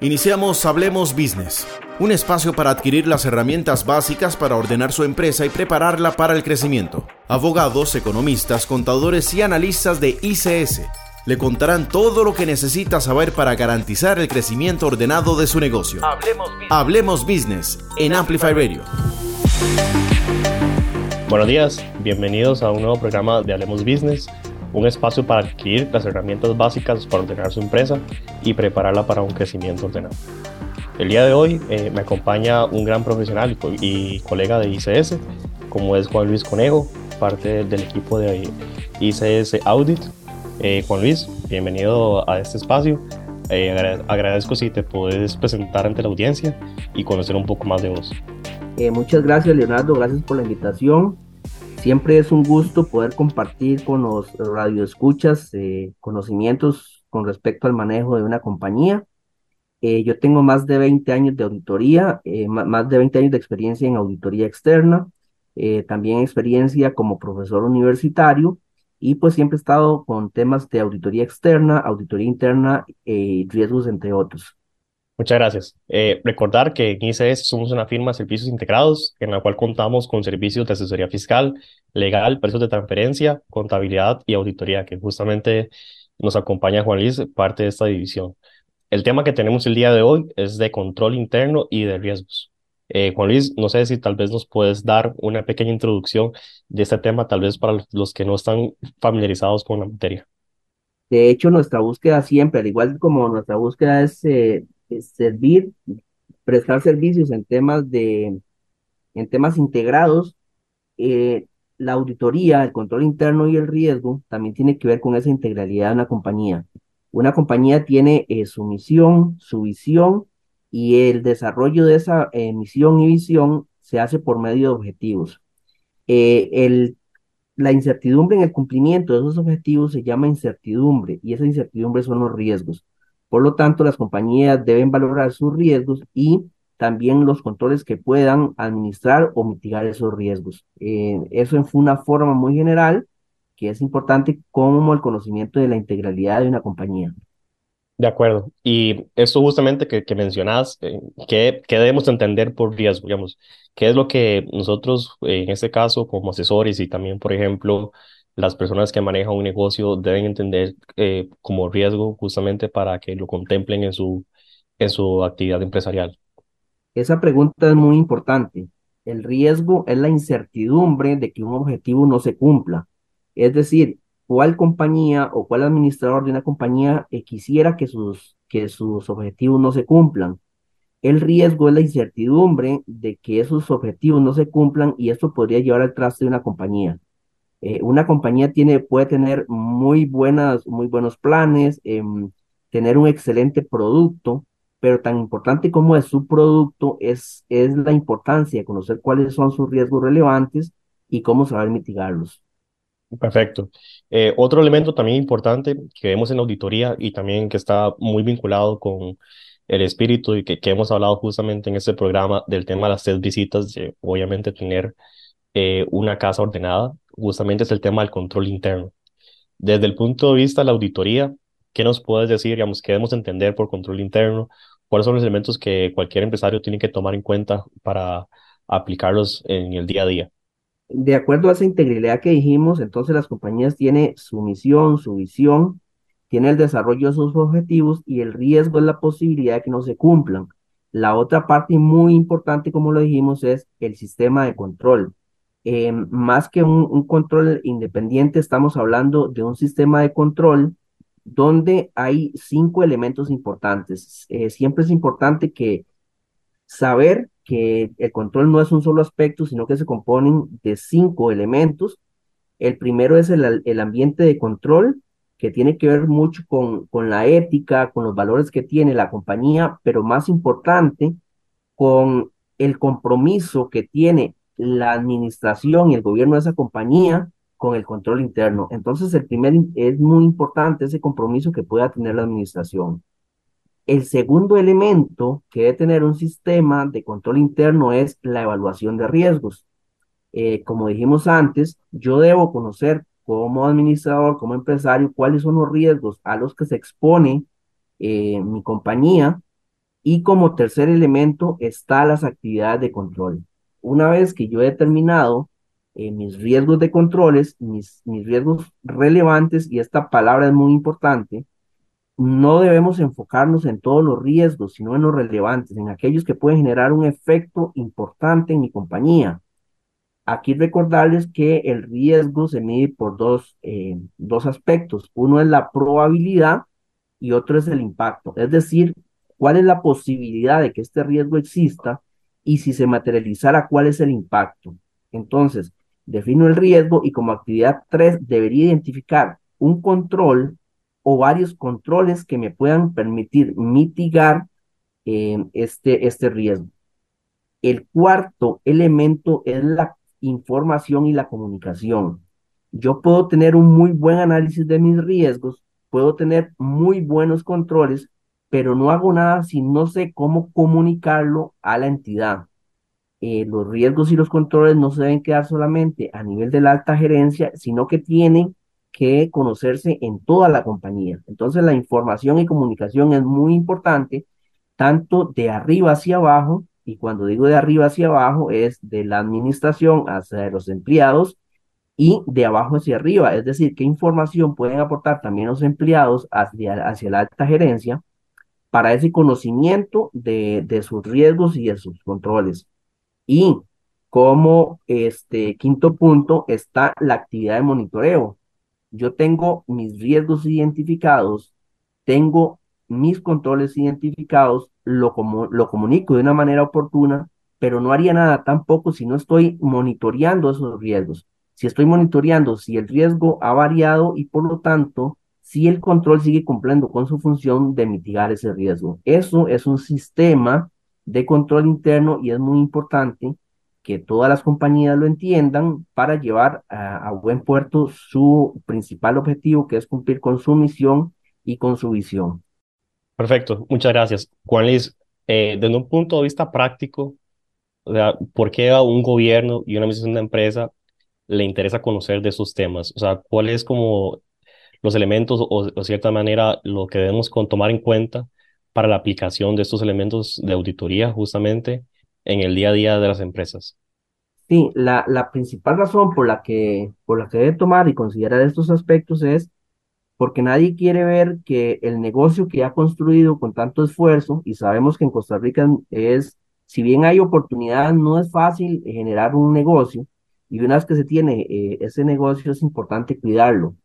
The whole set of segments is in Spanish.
Iniciamos Hablemos Business, un espacio para adquirir las herramientas básicas para ordenar su empresa y prepararla para el crecimiento. Abogados, economistas, contadores y analistas de ICS le contarán todo lo que necesita saber para garantizar el crecimiento ordenado de su negocio. Hablemos Business, en Amplify Radio. Buenos días, bienvenidos a un nuevo programa de Hablemos Business un espacio para adquirir las herramientas básicas para ordenar su empresa y prepararla para un crecimiento ordenado. El día de hoy eh, me acompaña un gran profesional y, colega de ICS, como es Juan Luis Conejo, parte del equipo de ICS Audit. Eh, Juan Luis, bienvenido a este espacio. Eh, agradezco si te puedes presentar ante la audiencia y conocer un poco más de vos. muchas gracias, Leonardo. Gracias por la invitación. Siempre es un gusto poder compartir con los radioescuchas eh, conocimientos con respecto al manejo de una compañía. Eh, yo tengo más de 20 años de auditoría, eh, más de 20 años de experiencia en auditoría externa, también experiencia como profesor universitario y pues siempre he estado con temas de auditoría externa, auditoría interna y riesgos, entre otros. Muchas gracias. Eh, recordar que en ICS somos una firma de servicios integrados en la cual contamos con servicios de asesoría fiscal, legal, precios de transferencia, contabilidad y auditoría, que justamente nos acompaña Juan Luis, parte de esta división. El tema que tenemos el día de hoy es de control interno y de riesgos. Eh, Juan Luis, no sé si tal vez nos puedes dar una pequeña introducción de este tema, tal vez para los que no están familiarizados con la materia. De hecho, nuestra búsqueda siempre, al igual como nuestra búsqueda es eh, servir, prestar servicios en temas de, en temas integrados, eh, la auditoría, el control interno y el riesgo también tiene que ver con esa integralidad de una compañía. Una compañía tiene eh, su misión, su visión y el desarrollo de esa eh, misión y visión se hace por medio de objetivos. el, la incertidumbre en el cumplimiento de esos objetivos se llama incertidumbre y esa incertidumbre son los riesgos. Por lo tanto, las compañías deben valorar sus riesgos y también los controles que puedan administrar o mitigar esos riesgos. Eh, eso fue una forma muy general que es importante como el conocimiento de la integralidad de una compañía. De acuerdo. Y eso justamente que, que mencionas, eh, ¿qué, debemos entender por riesgo? Digamos, ¿qué es lo que nosotros, en este caso, como asesores y también, por ejemplo, las personas que manejan un negocio deben entender eh, como riesgo justamente para que lo contemplen en su, en su actividad empresarial? Esa pregunta es muy importante. El riesgo es la incertidumbre de que un objetivo no se cumpla. Es decir, cuál compañía o cuál administrador de una compañía eh, quisiera que sus, que sus objetivos no se cumplan. El riesgo es la incertidumbre de que esos objetivos no se cumplan y esto podría llevar al traste de una compañía. Eh, una compañía tiene, puede tener muy, buenas, muy buenos planes, em, tener un excelente producto, pero tan importante como es su producto es, es la importancia de conocer cuáles son sus riesgos relevantes y cómo saber mitigarlos. Perfecto. Eh, otro elemento también importante que vemos en la auditoría y también que está muy vinculado con el espíritu y que, que hemos hablado justamente en este programa del tema de las tres visitas, de obviamente tener eh, una casa ordenada, justamente es el tema del control interno. Desde el punto de vista de la auditoría, ¿qué nos puedes decir, digamos, qué debemos entender por control interno? ¿Cuáles son los elementos que cualquier empresario tiene que tomar en cuenta para aplicarlos en el día a día? De acuerdo a esa integridad que dijimos, entonces las compañías tienen su misión, su visión, tiene el desarrollo de sus objetivos y el riesgo es la posibilidad de que no se cumplan. La otra parte muy importante, como lo dijimos, es el sistema de control. Eh, más que un, control independiente, estamos hablando de un sistema de control donde hay cinco elementos importantes. Eh, siempre es importante que saber que el control no es un solo aspecto, sino que se componen de cinco elementos. El primero es el, el ambiente de control, que tiene que ver mucho con, con la ética, con los valores que tiene la compañía, pero más importante, con el compromiso que tiene la administración y el gobierno de esa compañía con el control interno. Entonces, el primer es muy importante ese compromiso que pueda tener la administración. El segundo elemento que debe tener un sistema de control interno es la evaluación de riesgos. Eh, como dijimos antes, yo debo conocer como administrador, como empresario, cuáles son los riesgos a los que se expone eh, mi compañía Y como tercer elemento está las actividades de control. Una vez que yo he determinado eh, mis riesgos de controles, mis, mis riesgos relevantes, y esta palabra es muy importante, no debemos enfocarnos en todos los riesgos, sino en los relevantes, en aquellos que pueden generar un efecto importante en mi compañía. Aquí recordarles que el riesgo se mide por dos, eh, dos aspectos. Uno es la probabilidad y otro es el impacto. Es decir, cuál es la posibilidad de que este riesgo exista y si se materializara, cuál es el impacto. Entonces, defino el riesgo y como actividad 3 debería identificar un control o varios controles que me puedan permitir mitigar eh, este, este riesgo. El cuarto elemento es la información y la comunicación. Yo puedo tener un muy buen análisis de mis riesgos, puedo tener muy buenos controles, pero no hago nada si no sé cómo comunicarlo a la entidad. Eh, los riesgos y los controles no se deben quedar solamente a nivel de la alta gerencia, sino que tienen que conocerse en toda la compañía. Entonces la información y comunicación es muy importante, tanto de arriba hacia abajo y cuando digo de arriba hacia abajo es de la administración hacia los empleados y de abajo hacia arriba, es decir, qué información pueden aportar también los empleados hacia, hacia la alta gerencia para ese conocimiento de, de sus riesgos y de sus controles. Y como este quinto punto está la actividad de monitoreo. Yo tengo mis riesgos identificados, tengo mis controles identificados, lo, como, lo comunico de una manera oportuna, pero no haría nada tampoco si no estoy monitoreando esos riesgos. Si estoy monitoreando si el riesgo ha variado y por lo tanto si el control sigue cumpliendo con su función de mitigar ese riesgo. Eso es un sistema de control interno y es muy importante que todas las compañías lo entiendan para llevar a, buen puerto su principal objetivo, que es cumplir con su misión y con su visión. Perfecto, muchas gracias. Juan Luis, eh, desde un punto de vista práctico, o sea, ¿por qué a un gobierno y una misión de empresa le interesa conocer de esos temas? O sea, ¿cuáles como los elementos o, de cierta manera lo que debemos con tomar en cuenta para la aplicación de estos elementos de auditoría justamente en el día a día de las empresas? Sí, la, principal razón por la que, por la que debe tomar y considerar estos aspectos es porque nadie quiere ver que el negocio que ha construido con tanto esfuerzo, y sabemos que en Costa Rica es, si bien hay oportunidad, no es fácil generar un negocio, y una vez que se tiene eh, ese negocio es importante cuidarlo.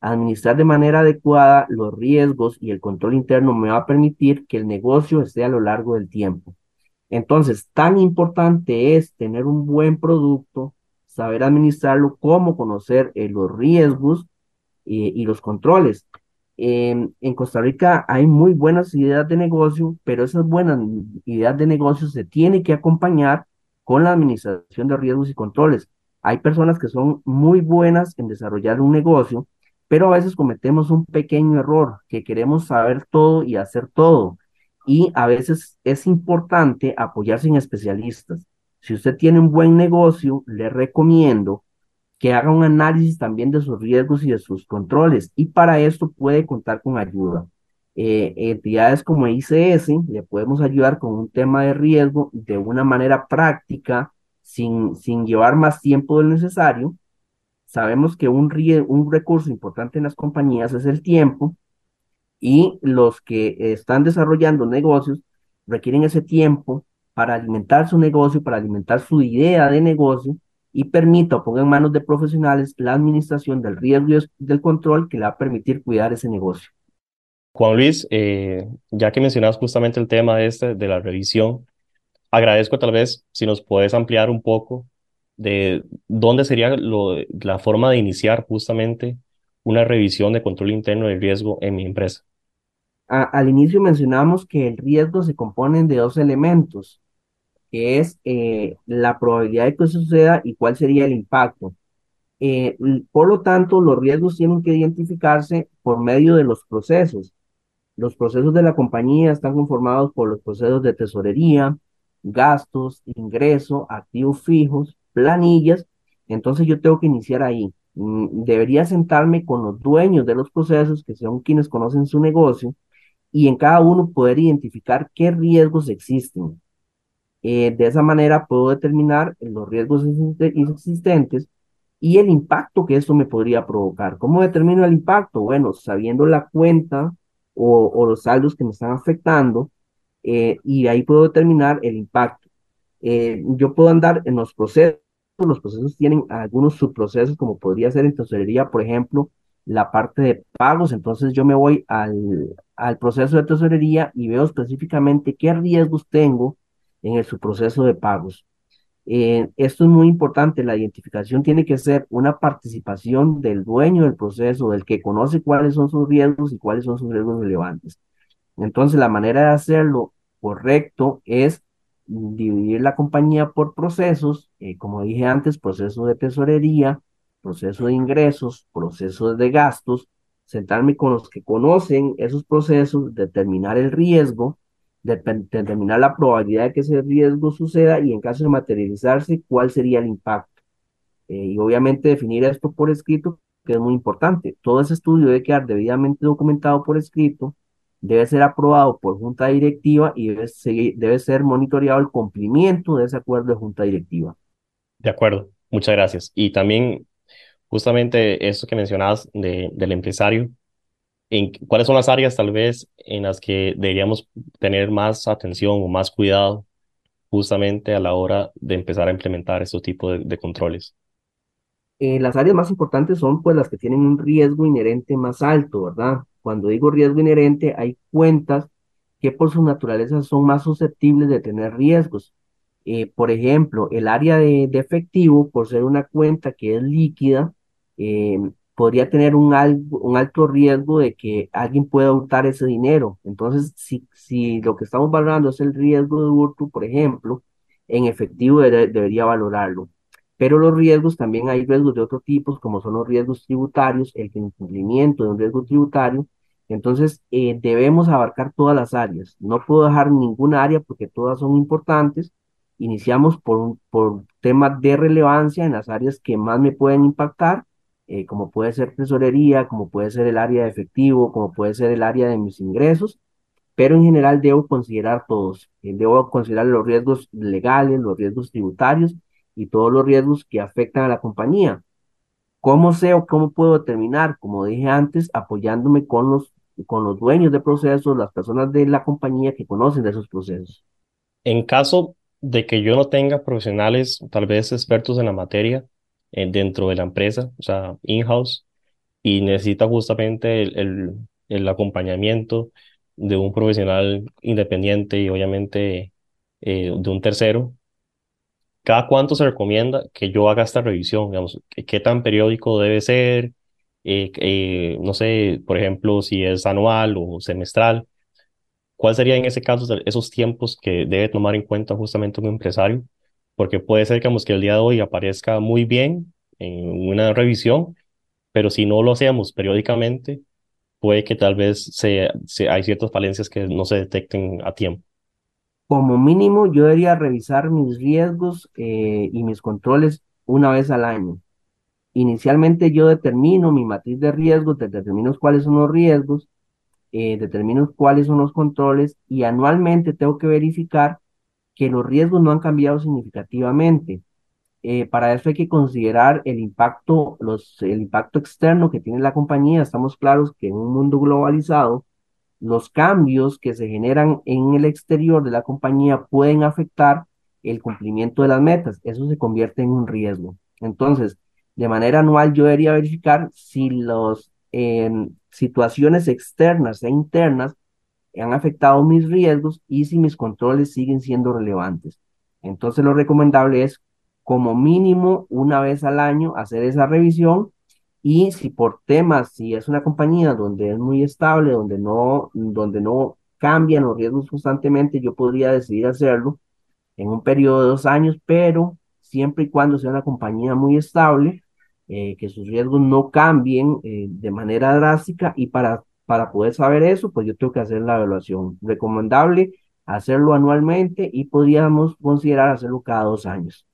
Administrar de manera adecuada los riesgos y el control interno me va a permitir que el negocio esté a lo largo del tiempo. Entonces, tan importante es tener un buen producto, saber administrarlo, cómo conocer eh, los riesgos y los controles. en Costa Rica hay muy buenas ideas de negocio, pero esas buenas ideas de negocio se tienen que acompañar con la administración de riesgos y controles. Hay personas que son muy buenas en desarrollar un negocio, pero a veces cometemos un pequeño error, que queremos saber todo y hacer todo. Y a veces es importante apoyarse en especialistas. Si usted tiene un buen negocio, le recomiendo que haga un análisis también de sus riesgos y de sus controles. Y para esto puede contar con ayuda. Eh, entidades como ICS le podemos ayudar con un tema de riesgo de una manera práctica, sin, sin llevar más tiempo del necesario. Sabemos que un, recurso importante en las compañías es el tiempo y los que están desarrollando negocios requieren ese tiempo para alimentar su negocio, para alimentar su idea de negocio y permita o ponga en manos de profesionales la administración del riesgo y del control que le va a permitir cuidar ese negocio. Juan Luis, eh, ya que mencionas justamente el tema este de la revisión, agradezco tal vez si nos puedes ampliar un poco de dónde sería lo, la forma de iniciar justamente una revisión de control interno del riesgo en mi empresa. al inicio mencionamos que el riesgo se compone de dos elementos, que es eh, la probabilidad de que suceda y cuál sería el impacto. Eh, por lo tanto, los riesgos tienen que identificarse por medio de los procesos. Los procesos de la compañía están conformados por los procesos de tesorería, gastos, ingreso, activos fijos, planillas. Entonces yo tengo que iniciar ahí. Mm, debería sentarme con los dueños de los procesos, que son quienes conocen su negocio, y en cada uno poder identificar qué riesgos existen. Eh, de esa manera puedo determinar los riesgos existentes y el impacto que esto me podría provocar. ¿Cómo determino el impacto? Bueno, sabiendo la cuenta o, los saldos que me están afectando, eh, y ahí puedo determinar el impacto. Eh, yo puedo andar en los procesos, los procesos tienen algunos subprocesos, como podría ser en tesorería, por ejemplo, la parte de pagos, entonces yo me voy al, al proceso de tesorería y veo específicamente qué riesgos tengo en el subproceso de pagos. Eh, esto es muy importante, la identificación tiene que ser una participación del dueño del proceso, del que conoce cuáles son sus riesgos y cuáles son sus riesgos relevantes. Entonces, la manera de hacerlo correcto es dividir la compañía por procesos, eh, como dije antes, proceso de tesorería, proceso de ingresos, procesos de gastos, sentarme con los que conocen esos procesos, determinar el riesgo, determinar la probabilidad de que ese riesgo suceda y en caso de materializarse, cuál sería el impacto. Eh, y obviamente definir esto por escrito, que es muy importante. Todo ese estudio debe quedar debidamente documentado por escrito, debe ser aprobado por junta directiva y debe, debe ser monitoreado el cumplimiento de ese acuerdo de junta directiva. De acuerdo, muchas gracias. Y también justamente eso que mencionabas de, del empresario, en, ¿cuáles son las áreas tal vez en las que deberíamos tener más atención o más cuidado justamente a la hora de empezar a implementar estos tipos de, de controles? Eh, las áreas más importantes son pues las que tienen un riesgo inherente más alto, ¿verdad? Cuando digo riesgo inherente, hay cuentas que por su naturaleza son más susceptibles de tener riesgos. Eh, por ejemplo, el área de, efectivo, por ser una cuenta que es líquida, eh, podría tener un, alto riesgo de que alguien pueda hurtar ese dinero. Entonces, si lo que estamos valorando es el riesgo de hurto, por ejemplo, en efectivo debería valorarlo. Pero los riesgos, también hay riesgos de otro tipo, como son los riesgos tributarios, el incumplimiento de un riesgo tributario. Entonces, eh, debemos abarcar todas las áreas. No puedo dejar ninguna área porque todas son importantes. Iniciamos por, por temas de relevancia en las áreas que más me pueden impactar, eh, como puede ser tesorería, como puede ser el área de efectivo, como puede ser el área de mis ingresos, pero en general debo considerar todos. Eh, debo considerar los riesgos legales, los riesgos tributarios y todos los riesgos que afectan a la compañía. ¿Cómo sé o cómo puedo determinar? Como dije antes, apoyándome con los, con los dueños de procesos, las personas de la compañía que conocen de esos procesos. En caso de que yo no tenga profesionales, tal vez expertos en la materia, eh, dentro de la empresa, o sea, in-house, y necesita justamente el, el, el, acompañamiento de un profesional independiente y obviamente eh, de un tercero, ¿Cada cuánto se recomienda que yo haga esta revisión? Digamos, ¿qué tan periódico debe ser? Eh, eh, no sé, por ejemplo, si es anual o semestral. ¿Cuál sería en ese caso esos tiempos que debe tomar en cuenta justamente un empresario? Porque puede ser que, que el día de hoy aparezca muy bien en una revisión, pero si no lo hacemos periódicamente, puede que tal vez se, hay ciertas falencias que no se detecten a tiempo como mínimo yo debería revisar mis riesgos eh, y mis controles una vez al año. Inicialmente yo determino mi matriz de riesgos, determino cuáles son los riesgos, eh, determino cuáles son los controles y anualmente tengo que verificar que los riesgos no han cambiado significativamente. Eh, para eso hay que considerar el impacto, el impacto externo que tiene la compañía. Estamos claros que en un mundo globalizado, los cambios que se generan en el exterior de la compañía pueden afectar el cumplimiento de las metas. Eso se convierte en un riesgo. Entonces, de manera anual yo debería verificar si las situaciones externas e internas han afectado mis riesgos y si mis controles siguen siendo relevantes. Entonces, lo recomendable es como mínimo una vez al año hacer esa revisión y si por temas, si es una compañía donde es muy estable, donde no, donde no cambian los riesgos constantemente, yo podría decidir hacerlo en un periodo de dos años, pero siempre y cuando sea una compañía muy estable, eh, que sus riesgos no cambien eh, de manera drástica y para, para poder saber eso, pues yo tengo que hacer la evaluación. Recomendable hacerlo anualmente y podríamos considerar hacerlo cada dos años.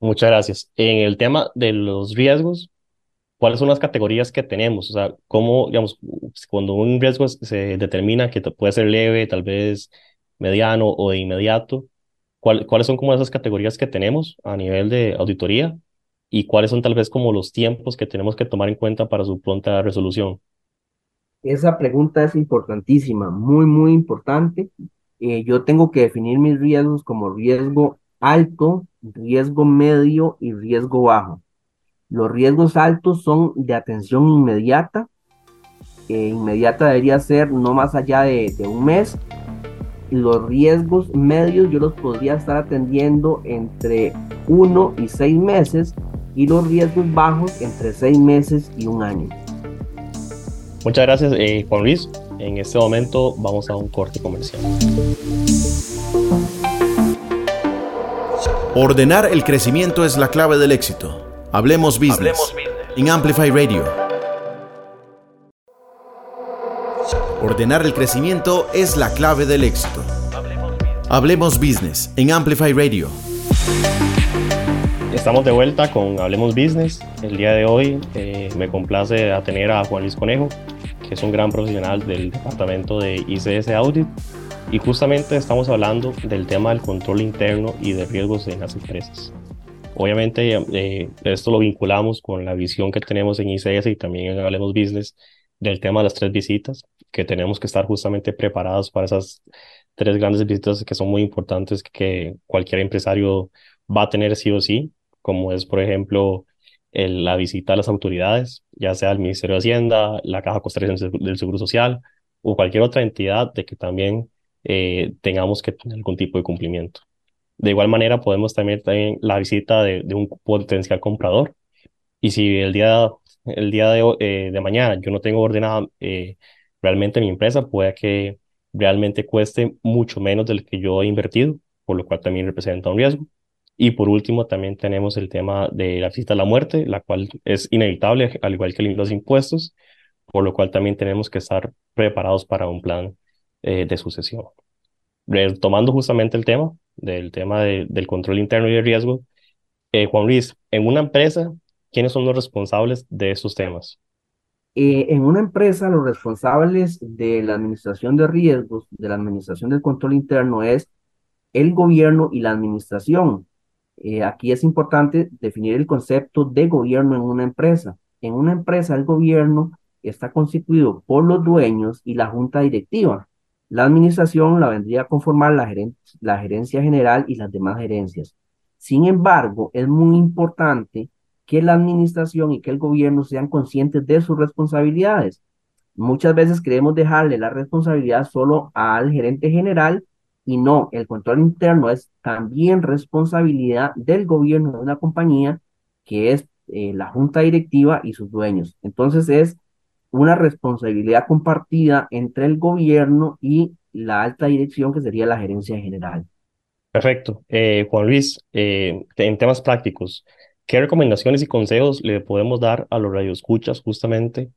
Muchas gracias. En el tema de los riesgos, ¿cuáles son las categorías que tenemos? O sea, ¿cómo, digamos, cuando un riesgo se determina que puede ser leve, tal vez mediano o de inmediato, ¿cuáles son como esas categorías que tenemos a nivel de auditoría? ¿Y cuáles son tal vez como los tiempos que tenemos que tomar en cuenta para su pronta resolución? Esa pregunta es importantísima, muy, muy importante. Eh, yo tengo que definir mis riesgos como riesgo alto, riesgo medio y riesgo bajo. Los riesgos altos son de atención inmediata. Eh, inmediata debería ser no más allá de, de un mes. Los riesgos medios yo los podría estar atendiendo entre uno y seis meses y los riesgos bajos entre seis meses y un año. Muchas gracias, eh, Juan Luis. En este momento vamos a un corte comercial. Ordenar el crecimiento es la clave del éxito. Hablemos Business, Hablemos en Amplify Radio. Ordenar el crecimiento es la clave del éxito. Hablemos Business en Amplify Radio. Estamos de vuelta con Hablemos Business. El día de hoy eh, me complace a tener a Juan Luis Conejo, que es un gran profesional del departamento de ICS Audit. Y justamente estamos hablando del tema del control interno y de riesgos en las empresas. Obviamente eh, esto lo vinculamos con la visión que tenemos en ICS y también en Hablemos Business del tema de las tres visitas, que tenemos que estar justamente preparados para esas tres grandes visitas que son muy importantes que cualquier empresario va a tener sí o sí, como es por ejemplo la visita a las autoridades, ya sea el Ministerio de Hacienda, la Caja Costarricense del Seguro Social o cualquier otra entidad de que también eh, tengamos que tener algún tipo de cumplimiento. De igual manera, podemos también tener la visita de, un potencial comprador. Y si el día, el día de, eh, mañana yo no tengo ordenada eh, realmente mi empresa, puede que realmente cueste mucho menos del que yo he invertido, por lo cual también representa un riesgo. Y por último, también tenemos el tema de la visita a la muerte, la cual es inevitable, al igual que los impuestos, por lo cual también tenemos que estar preparados para un plan eh, de sucesión. Retomando justamente el tema, del tema del control interno y de riesgo, eh, Juan Luis, en una empresa, ¿quiénes son los responsables de esos temas? Eh, en una empresa, los responsables de la administración de riesgos, de la administración del control interno, es el gobierno y la administración. Eh, aquí es importante definir el concepto de gobierno en una empresa. En una empresa, el gobierno está constituido por los dueños y la junta directiva. La administración la vendría a conformar la, la gerencia general y las demás gerencias. Sin embargo, es muy importante que la administración y que el gobierno sean conscientes de sus responsabilidades. Muchas veces queremos dejarle la responsabilidad solo al gerente general y no, el control interno es también responsabilidad del gobierno de una compañía que es eh, la junta directiva y sus dueños. Entonces es una responsabilidad compartida entre el gobierno y la alta dirección que sería la gerencia general. Perfecto. Eh, Juan Luis, eh, en temas prácticos, ¿qué recomendaciones y consejos le podemos dar a los radioescuchas justamente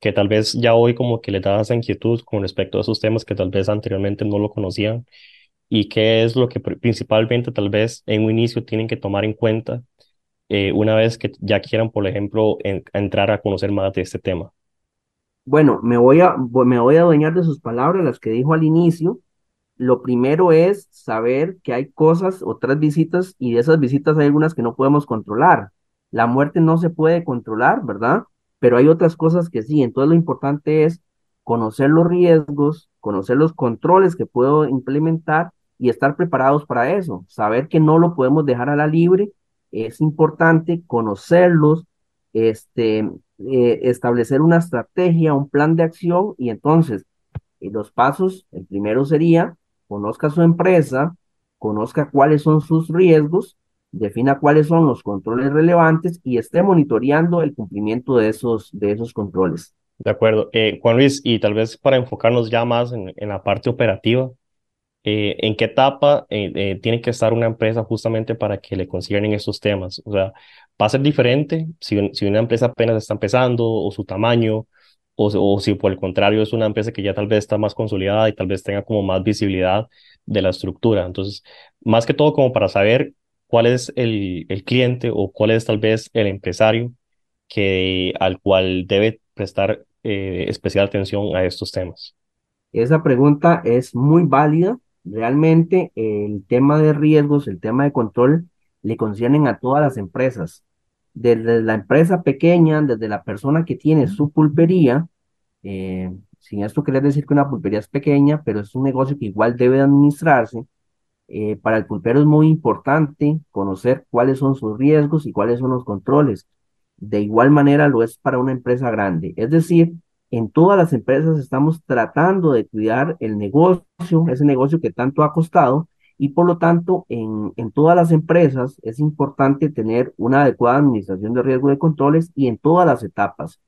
que tal vez ya hoy como que le da esa inquietud con respecto a esos temas que tal vez anteriormente no lo conocían y qué es lo que principalmente tal vez en un inicio tienen que tomar en cuenta eh, una vez que ya quieran, por ejemplo, entrar a conocer más de este tema. Bueno, me voy, a, me voy a adueñar de sus palabras, las que dijo al inicio. Lo primero es saber que hay cosas, otras visitas, y de esas visitas hay algunas que no podemos controlar. La muerte no se puede controlar, ¿verdad? pero hay otras cosas que sí. Entonces lo importante es conocer los riesgos, conocer los controles que puedo implementar y estar preparados para eso. Saber que no lo podemos dejar a la libre es importante, conocerlos, este, eh, establecer una estrategia, un plan de acción y entonces eh, los pasos, el primero sería conozca su empresa, conozca cuáles son sus riesgos defina cuáles son los controles relevantes y esté monitoreando el cumplimiento de esos, de esos controles. De acuerdo. Eh, Juan Luis, y tal vez para enfocarnos ya más en, en la parte operativa, eh, ¿en qué etapa tiene que estar una empresa justamente para que le consideren estos temas? O sea, ¿va a ser diferente si, una empresa apenas está empezando o su tamaño? O, si por el contrario es una empresa que ya tal vez está más consolidada y tal vez tenga como más visibilidad de la estructura. Entonces, más que todo como para saber cuál es el, el cliente o cuál es tal vez el empresario que, al cual debe prestar eh, especial atención a estos temas? Esa pregunta es muy válida. Realmente el tema de riesgos, el tema de control, le conciernen a todas las empresas. Desde la empresa pequeña, desde la persona que tiene su pulpería, eh, sin esto querer decir que una pulpería es pequeña, pero es un negocio que igual debe administrarse. Eh, para el pulpero es muy importante conocer cuáles son sus riesgos y cuáles son los controles. De igual manera lo es para una empresa grande. Es decir, en todas las empresas estamos tratando de cuidar el negocio, ese negocio que tanto ha costado, y por lo tanto en, en todas las empresas es importante tener una adecuada administración de riesgo de controles y en todas las etapas.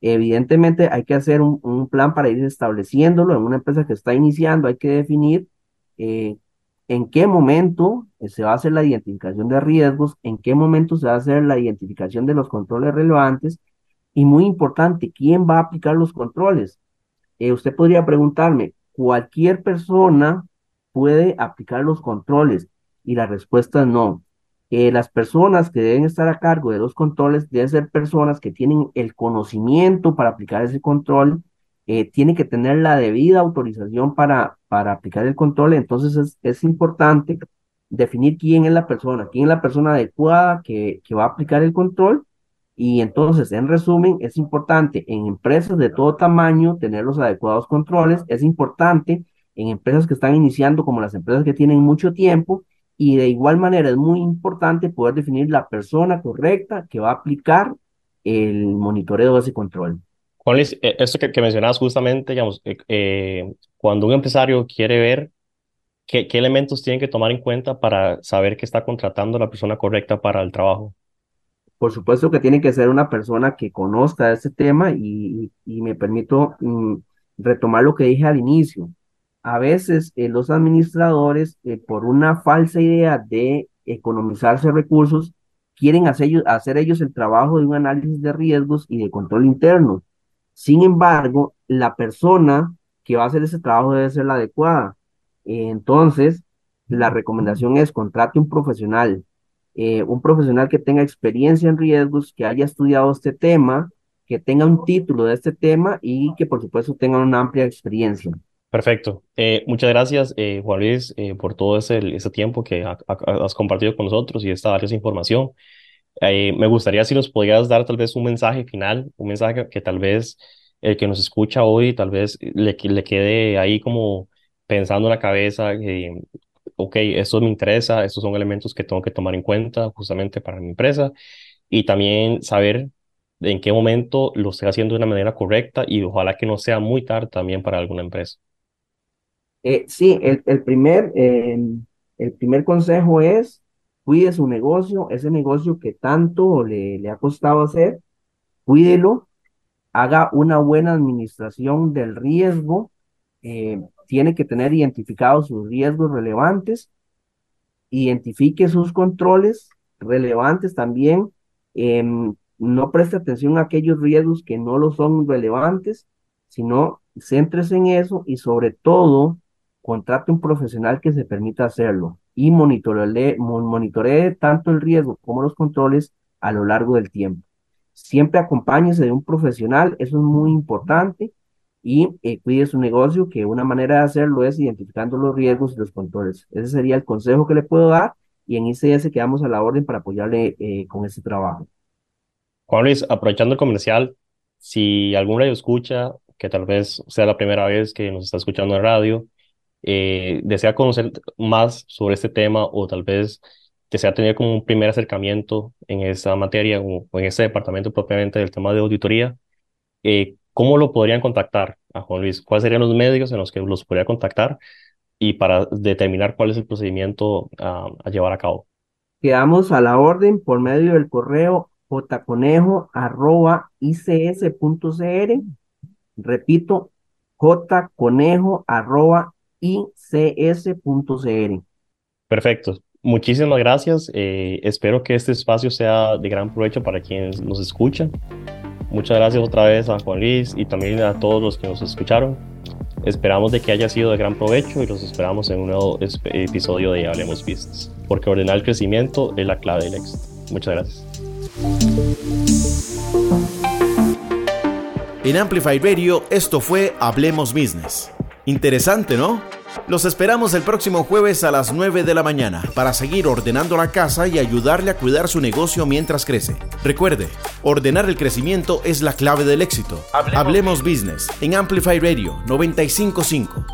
Evidentemente hay que hacer un, plan para ir estableciéndolo en una empresa que está iniciando, hay que definir eh, en qué momento se va a hacer la identificación de riesgos, en qué momento se va a hacer la identificación de los controles relevantes y muy importante, quién va a aplicar los controles. Eh, usted podría preguntarme, ¿cualquier persona puede aplicar los controles? Y la respuesta es no. Eh, las personas que deben estar a cargo de los controles deben ser personas que tienen el conocimiento para aplicar ese control, eh, tienen que tener la debida autorización para, para aplicar el control. Entonces es, es importante definir quién es la persona, quién es la persona adecuada que, que va a aplicar el control. Y entonces, en resumen, es importante en empresas de todo tamaño tener los adecuados controles. Es importante en empresas que están iniciando, como las empresas que tienen mucho tiempo, y de igual manera es muy importante poder definir la persona correcta que va a aplicar el monitoreo de ese control. Juan Luis, eh, esto que, que mencionabas justamente, digamos, eh, eh, cuando un empresario quiere ver qué, qué elementos tiene que tomar en cuenta para saber que está contratando a la persona correcta para el trabajo. Por supuesto que tiene que ser una persona que conozca ese tema y, y me permito mm, retomar lo que dije al inicio a veces eh, los administradores, eh, por una falsa idea de economizarse recursos, quieren hacer, ellos el trabajo de un análisis de riesgos y de control interno. Sin embargo, la persona que va a hacer ese trabajo debe ser la adecuada. entonces, la recomendación es contrate un profesional, eh, un profesional que tenga experiencia en riesgos, que haya estudiado este tema, que tenga un título de este tema y que por supuesto tenga una amplia experiencia. Perfecto. Eh, muchas gracias, eh, Juan Luis, eh, por todo ese, tiempo que has compartido con nosotros y esta valiosa información. me gustaría si nos podías dar tal vez un mensaje final, un mensaje que tal vez el que nos escucha hoy tal vez le, quede ahí como pensando en la cabeza ok, esto me interesa, estos son elementos que tengo que tomar en cuenta justamente para mi empresa y también saber en qué momento lo estoy haciendo de una manera correcta y ojalá que no sea muy tarde también para alguna empresa. Eh, sí, el, el primer, em, el primer consejo es cuide su negocio, ese negocio que tanto le, le ha costado hacer, cuídelo, haga una buena administración del riesgo, eh, tiene que tener identificados sus riesgos relevantes, identifique sus controles relevantes también, em, no preste atención a aquellos riesgos que no lo son relevantes, sino céntrese en eso y sobre todo contrate un profesional que se permita hacerlo y monitoree, monitoree tanto el riesgo como los controles a lo largo del tiempo. Siempre acompáñese de un profesional, eso es muy importante, y eh, cuide su negocio, que una manera de hacerlo es identificando los riesgos y los controles. Ese sería el consejo que le puedo dar y en ICS quedamos a la orden para apoyarle eh, con ese trabajo. Juan Luis, aprovechando el comercial, si algún radio escucha, que tal vez sea la primera vez que nos está escuchando en radio, eh, desea conocer más sobre este tema o tal vez desea tener como un primer acercamiento en esa materia o, en ese departamento propiamente del tema de auditoría, eh, ¿cómo lo podrían contactar a Juan Luis? ¿Cuáles serían los medios en los que los podría contactar? Y para determinar cuál es el procedimiento a llevar a cabo. Quedamos a la orden por medio del correo jconejo.ics.cr. Repito, jconejo.ics.cr ics.cr. Perfecto. Muchísimas gracias. Eh, espero que este espacio sea de gran provecho para quienes nos escuchan. Muchas gracias otra vez a Juan Luis y también a todos los que nos escucharon. Esperamos de que haya sido de gran provecho y los esperamos en un nuevo episodio de Hablemos Business, porque ordenar el crecimiento es la clave del éxito. Muchas gracias. En Amplify Radio esto fue Hablemos Business. Interesante, ¿no? Los esperamos el próximo jueves a las 9 de la mañana para seguir ordenando la casa y ayudarle a cuidar su negocio mientras crece. Recuerde, ordenar el crecimiento es la clave del éxito. Hablemos, Hablemos Business en Amplify Radio 955